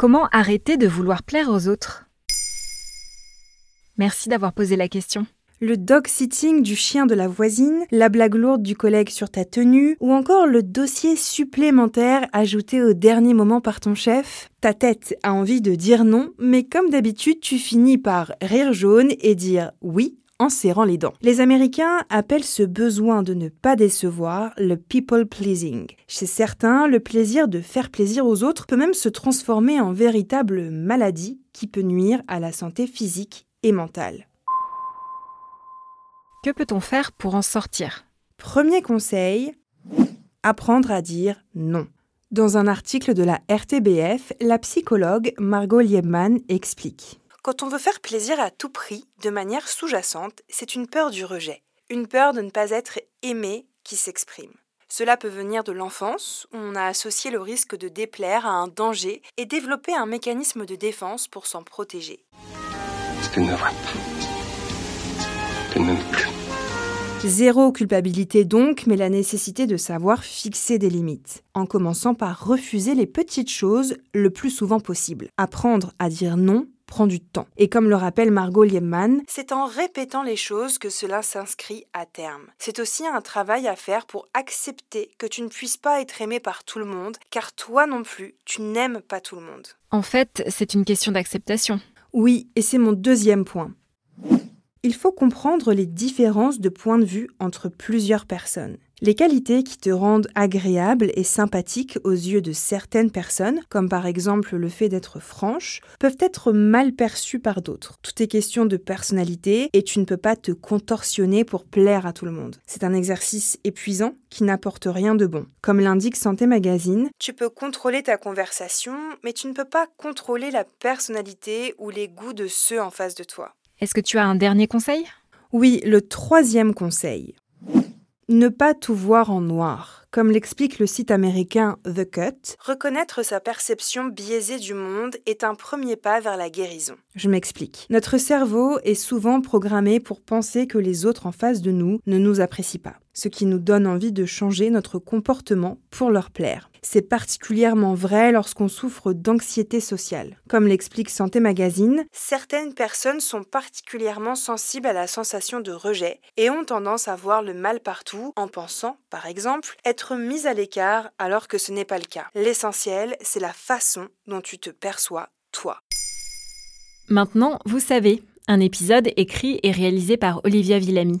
Comment arrêter de vouloir plaire aux autres? Merci d'avoir posé la question. Le dog-sitting du chien de la voisine, la blague lourde du collègue sur ta tenue, ou encore le dossier supplémentaire ajouté au dernier moment par ton chef? Ta tête a envie de dire non, mais comme d'habitude, tu finis par rire jaune et dire oui en serrant les dents. Les Américains appellent ce besoin de ne pas décevoir le people pleasing. Chez certains, le plaisir de faire plaisir aux autres peut même se transformer en véritable maladie qui peut nuire à la santé physique et mentale. Que peut-on faire pour en sortir? Premier conseil, apprendre à dire non. Dans un article de la RTBF, la psychologue Margot Liebman explique. Quand on veut faire plaisir à tout prix, de manière sous-jacente, c'est une peur du rejet, une peur de ne pas être aimé qui s'exprime. Cela peut venir de l'enfance, où on a associé le risque de déplaire à un danger et développé un mécanisme de défense pour s'en protéger. Zéro culpabilité donc, mais la nécessité de savoir fixer des limites, en commençant par refuser les petites choses le plus souvent possible. Apprendre à dire non prend du temps. Et comme le rappelle Margot Liebman, c'est en répétant les choses que cela s'inscrit à terme. C'est aussi un travail à faire pour accepter que tu ne puisses pas être aimé par tout le monde, car toi non plus, tu n'aimes pas tout le monde. En fait, c'est une question d'acceptation. Oui, et c'est mon deuxième point. Il faut comprendre les différences de point de vue entre plusieurs personnes. Les qualités qui te rendent agréable et sympathique aux yeux de certaines personnes, comme par exemple le fait d'être franche, peuvent être mal perçues par d'autres. Tout est question de personnalité et tu ne peux pas te contorsionner pour plaire à tout le monde. C'est un exercice épuisant qui n'apporte rien de bon. Comme l'indique Santé Magazine, tu peux contrôler ta conversation, mais tu ne peux pas contrôler la personnalité ou les goûts de ceux en face de toi. Est-ce que tu as un dernier conseil? Oui, le troisième conseil. Ne pas tout voir en noir. Comme l'explique le site américain The Cut, reconnaître sa perception biaisée du monde est un premier pas vers la guérison. Je m'explique. Notre cerveau est souvent programmé pour penser que les autres en face de nous ne nous apprécient pas, ce qui nous donne envie de changer notre comportement pour leur plaire. C'est particulièrement vrai lorsqu'on souffre d'anxiété sociale. Comme l'explique Santé Magazine, certaines personnes sont particulièrement sensibles à la sensation de rejet et ont tendance à voir le mal partout en pensant, par exemple, être mise à l'écart alors que ce n'est pas le cas. L'essentiel, c'est la façon dont tu te perçois, toi. Maintenant, vous savez, un épisode écrit et réalisé par Olivia Villamy.